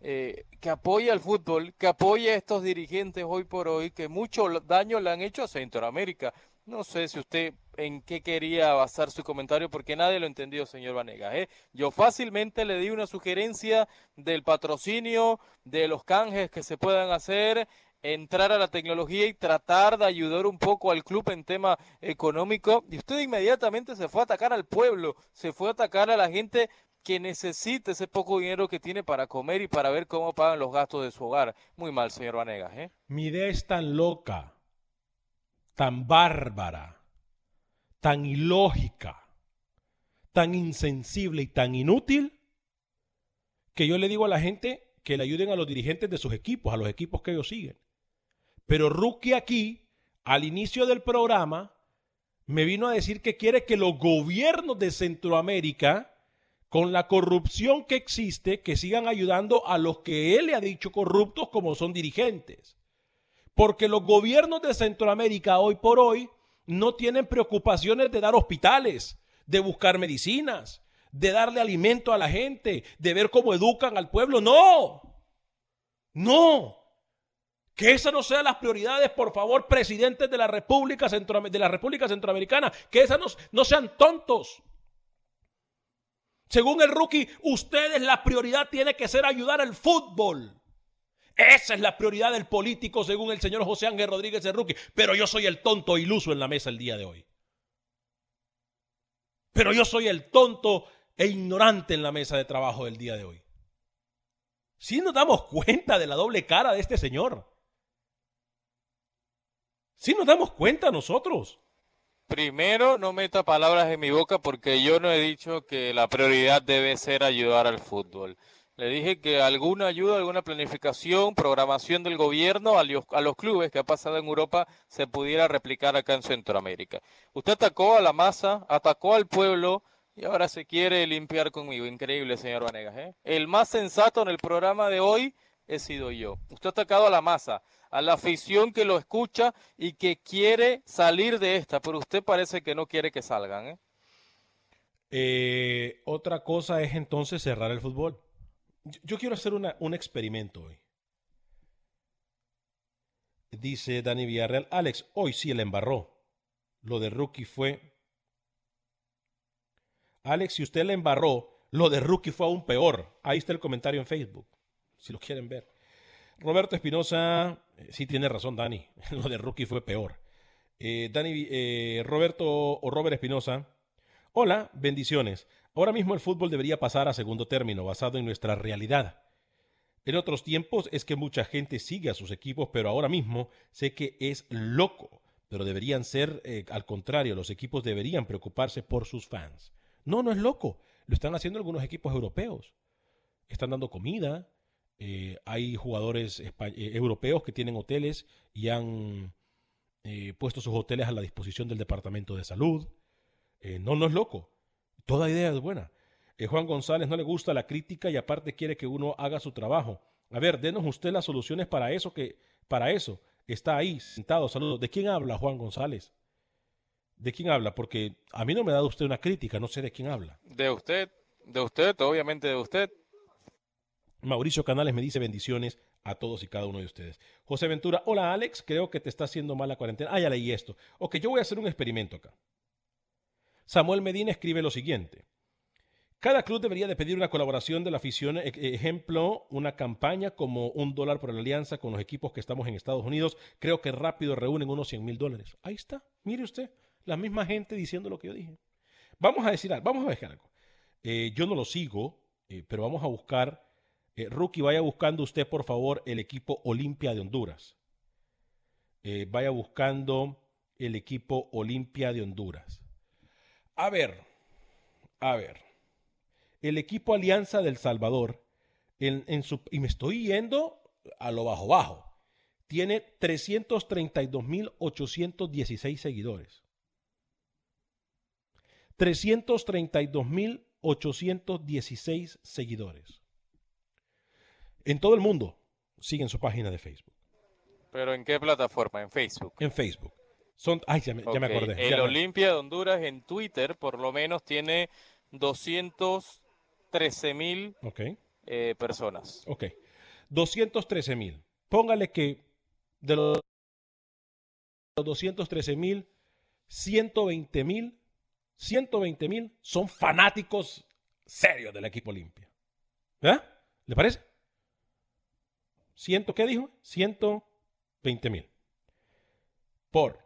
eh, que apoye al fútbol, que apoye a estos dirigentes hoy por hoy, que mucho daño le han hecho a Centroamérica. No sé si usted en qué quería basar su comentario, porque nadie lo entendió, señor Vanegas. ¿eh? Yo fácilmente le di una sugerencia del patrocinio, de los canjes que se puedan hacer, entrar a la tecnología y tratar de ayudar un poco al club en tema económico. Y usted inmediatamente se fue a atacar al pueblo, se fue a atacar a la gente que necesita ese poco dinero que tiene para comer y para ver cómo pagan los gastos de su hogar. Muy mal, señor Vanegas. ¿eh? Mi idea es tan loca, tan bárbara, tan ilógica, tan insensible y tan inútil, que yo le digo a la gente que le ayuden a los dirigentes de sus equipos, a los equipos que ellos siguen. Pero Rookie aquí, al inicio del programa, me vino a decir que quiere que los gobiernos de Centroamérica, con la corrupción que existe, que sigan ayudando a los que él le ha dicho corruptos como son dirigentes. Porque los gobiernos de Centroamérica hoy por hoy no tienen preocupaciones de dar hospitales, de buscar medicinas, de darle alimento a la gente, de ver cómo educan al pueblo. No, no. Que esas no sean las prioridades, por favor, presidentes de la República, de la República Centroamericana. Que esas no, no sean tontos. Según el rookie, ustedes la prioridad tiene que ser ayudar al fútbol. Esa es la prioridad del político, según el señor José Ángel Rodríguez el rookie. Pero yo soy el tonto iluso en la mesa el día de hoy. Pero yo soy el tonto e ignorante en la mesa de trabajo del día de hoy. Si nos damos cuenta de la doble cara de este señor. Si nos damos cuenta nosotros. Primero, no meta palabras en mi boca porque yo no he dicho que la prioridad debe ser ayudar al fútbol. Le dije que alguna ayuda, alguna planificación, programación del gobierno a los, clubes que ha pasado en Europa se pudiera replicar acá en Centroamérica. Usted atacó a la masa, atacó al pueblo y ahora se quiere limpiar conmigo. Increíble, señor Vanegas. ¿eh? El más sensato en el programa de hoy he sido yo. Usted ha atacado a la masa, a la afición que lo escucha y que quiere salir de esta, pero usted parece que no quiere que salgan. ¿eh? Eh, otra cosa es entonces cerrar el fútbol. Yo, quiero hacer una- un experimento hoy. Dice Dani Villarreal, Alex, hoy sí la embarró. Lo de Rookie fue... Alex, si usted la embarró, lo de Rookie fue aún peor. Ahí está el comentario en Facebook, si lo quieren ver. Roberto Espinosa, eh, sí tiene razón Dani, lo de Rookie fue peor. Eh, Dani, eh, Roberto o Robert Espinosa, Hola, bendiciones. Ahora mismo el fútbol debería pasar a segundo término, basado en nuestra realidad. En otros tiempos es que mucha gente sigue a sus equipos, pero ahora mismo sé que es loco. Pero deberían ser, al contrario, los equipos deberían preocuparse por sus fans. No, no es loco. Lo están haciendo algunos equipos europeos. Están dando comida. Eh, hay jugadores eh, europeos que tienen hoteles y han eh, puesto sus hoteles a la disposición del Departamento de Salud. No, no es loco. Toda idea es buena. Juan González no le gusta la crítica y aparte quiere que uno haga su trabajo. A ver, denos usted las soluciones para eso que para eso está ahí sentado. Saludos. ¿De quién habla Juan González? ¿De quién habla? Porque a mí no me ha dado usted una crítica, no sé de quién habla. De usted, de usted, obviamente de usted. Mauricio Canales me dice bendiciones a todos y cada uno de ustedes. José Ventura, hola Alex, creo que te está haciendo mal la cuarentena. Ah, ya leí esto. Ok, yo voy a hacer un experimento acá. Samuel Medina escribe lo siguiente. Cada club debería de pedir una colaboración de la afición, e- ejemplo, una campaña como un dólar por la alianza con los equipos que estamos en Estados Unidos. Creo que rápido reúnen unos 100 mil dólares. Ahí está, mire usted, la misma gente diciendo lo que yo dije. Vamos a decir algo, vamos a dejar algo. Eh, yo no lo sigo, eh, pero vamos a buscar Eh, rookie, vaya buscando usted, por favor, el equipo Olimpia de Honduras. Eh, vaya buscando el equipo Olimpia de Honduras. A ver, a ver. El equipo Alianza del Salvador, y me estoy yendo a lo bajo bajo, tiene 332.816 seguidores. 332.816 seguidores. En todo el mundo siguen su página de Facebook. ¿Pero en qué plataforma? ¿En Facebook? En Facebook. Son, ay, ya me, acordé. El Olimpia de Honduras en Twitter por lo menos tiene 213 mil eh, personas. Ok. 213 mil. Póngale que de los 213 mil, 120 mil 120 mil son fanáticos serios del equipo Olimpia. ¿Verdad? ¿Le parece? ¿Ciento qué dijo? 120 mil. Por,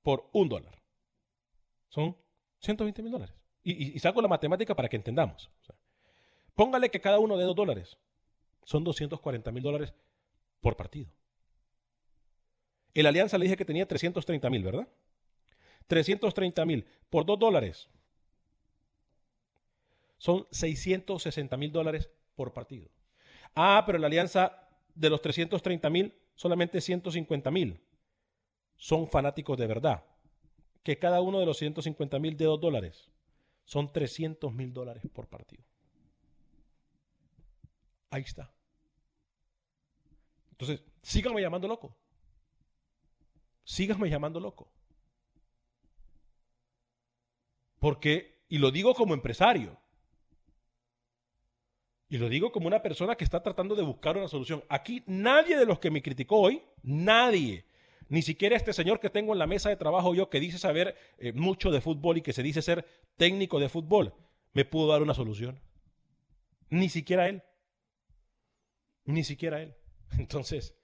por un dólar. Son 120 mil dólares. Y, saco la matemática para que entendamos. póngale que cada uno de dos dólares son 240 mil dólares por partido. El Alianza le dije que tenía 330 mil, ¿verdad? 330 mil por 2 dólares. Son 660 mil dólares por partido. Ah, pero la alianza de los 330 mil, solamente 150 mil son fanáticos de verdad. Que cada uno de los 150 mil de 2 dólares son 300 mil dólares por partido. Ahí está. Entonces, síganme llamando loco. Síganme llamando loco. Porque, y lo digo como empresario, y lo digo como una persona que está tratando de buscar una solución. Aquí nadie de los que me criticó hoy, nadie, ni siquiera este señor que tengo en la mesa de trabajo yo, que dice saber eh, mucho de fútbol y que se dice ser técnico de fútbol, me pudo dar una solución. Ni siquiera él. Ni siquiera él. Entonces,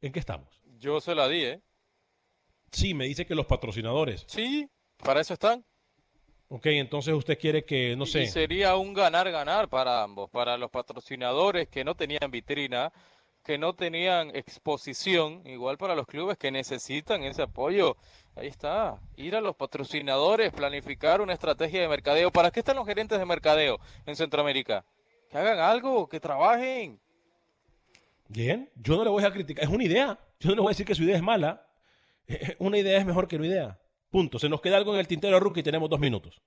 ¿en qué estamos? Yo se la di, ¿eh? Sí, me dice que los patrocinadores. Sí, para eso están. Ok, entonces usted quiere que, no sé. Y sería un ganar-ganar para ambos, para los patrocinadores que no tenían vitrina, que no tenían exposición, igual para los clubes que necesitan ese apoyo. Ahí está, ir a los patrocinadores, planificar una estrategia de mercadeo. ¿Para qué están los gerentes de mercadeo en Centroamérica? Que hagan algo, que trabajen. Bien, yo no le voy a criticar, es una idea. Yo no le voy a decir que su idea es mala. Una idea es mejor que una idea. Punto. Se nos queda algo en el tintero, Rookie, tenemos dos minutos.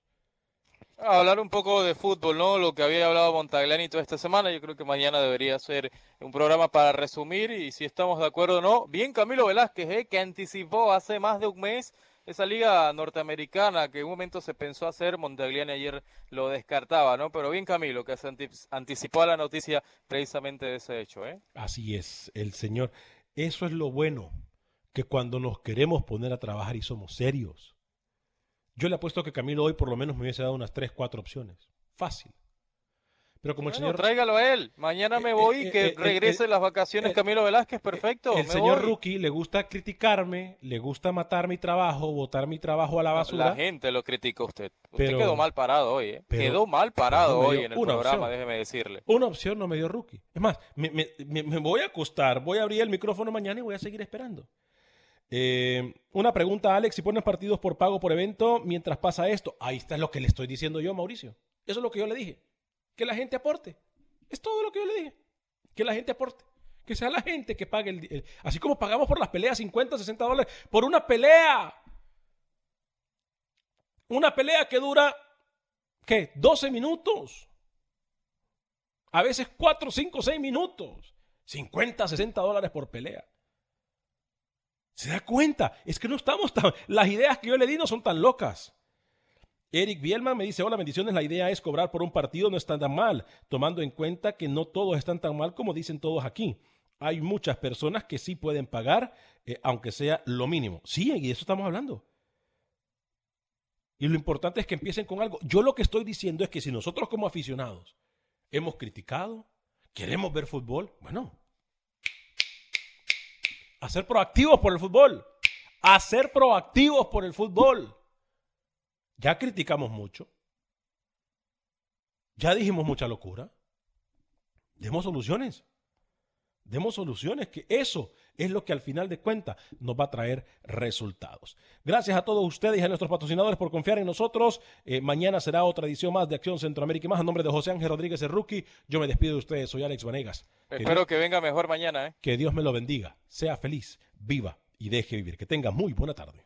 hablar un poco de fútbol, ¿no? Lo que había hablado Montaglani toda esta semana. Yo creo que mañana debería ser un programa para resumir y si estamos de acuerdo o no. Bien Camilo Velázquez, ¿eh? que anticipó hace más de un mes esa liga norteamericana que en un momento se pensó hacer, Montagliani ayer lo descartaba, ¿no? Pero bien Camilo, que se anticipó a la noticia precisamente de ese hecho, ¿eh? Así es, el señor. Eso es lo bueno que cuando nos queremos poner a trabajar y somos serios. Yo le apuesto que Camilo hoy por lo menos me hubiese dado unas 3, 4 opciones. Fácil. Pero como el señor. Tráigalo a él. Mañana me eh, voy y eh, que eh, regrese las vacaciones Camilo Velázquez. Perfecto. El señor Rookie le gusta criticarme, le gusta matar mi trabajo, botar mi trabajo a la basura. La gente lo critica a usted. Usted quedó mal parado hoy. ¿eh? quedó mal parado hoy en el programa, déjeme decirle. Una opción no me dio Rookie. Es más, me, me voy a acostar, voy a abrir el micrófono mañana y voy a seguir esperando. Eh, una pregunta, Alex, si pones partidos por pago por evento mientras pasa esto, ahí está lo que le estoy diciendo yo, Mauricio. Eso es lo que yo le dije. Que la gente aporte. Es todo lo que yo le dije. Que la gente aporte. Que sea la gente que pague el, Así como pagamos por las peleas 50, 60 dólares. Por una pelea. Una pelea que dura, ¿qué? 12 minutos. A veces 4, 5, 6 minutos. 50, 60 dólares por pelea. ¿Se da cuenta? Es que no estamos tan... Las ideas que yo le di no son tan locas. Eric Bielman me dice, hola, bendiciones, la idea es cobrar por un partido, no está tan mal, tomando en cuenta que no todos están tan mal como dicen todos aquí. Hay muchas personas que sí pueden pagar, eh, aunque sea lo mínimo. Sí, y de eso estamos hablando. Y lo importante es que empiecen con algo. Yo lo que estoy diciendo es que si nosotros como aficionados hemos criticado, queremos ver fútbol, bueno, a ser proactivos por el fútbol. A ser proactivos por el fútbol. Ya criticamos mucho. Ya dijimos mucha locura. Demos soluciones. Demos soluciones, que eso es lo que al final de cuentas nos va a traer resultados. Gracias a todos ustedes y a nuestros patrocinadores por confiar en nosotros. Eh, mañana será otra edición más de Acción Centroamérica y más. A nombre de José Ángel Rodríguez, el rookie, yo me despido de ustedes. Soy Alex Vanegas. Espero que, que venga mejor mañana. ¿eh? Que Dios me lo bendiga. Sea feliz, viva y deje vivir. Que tenga muy buena tarde.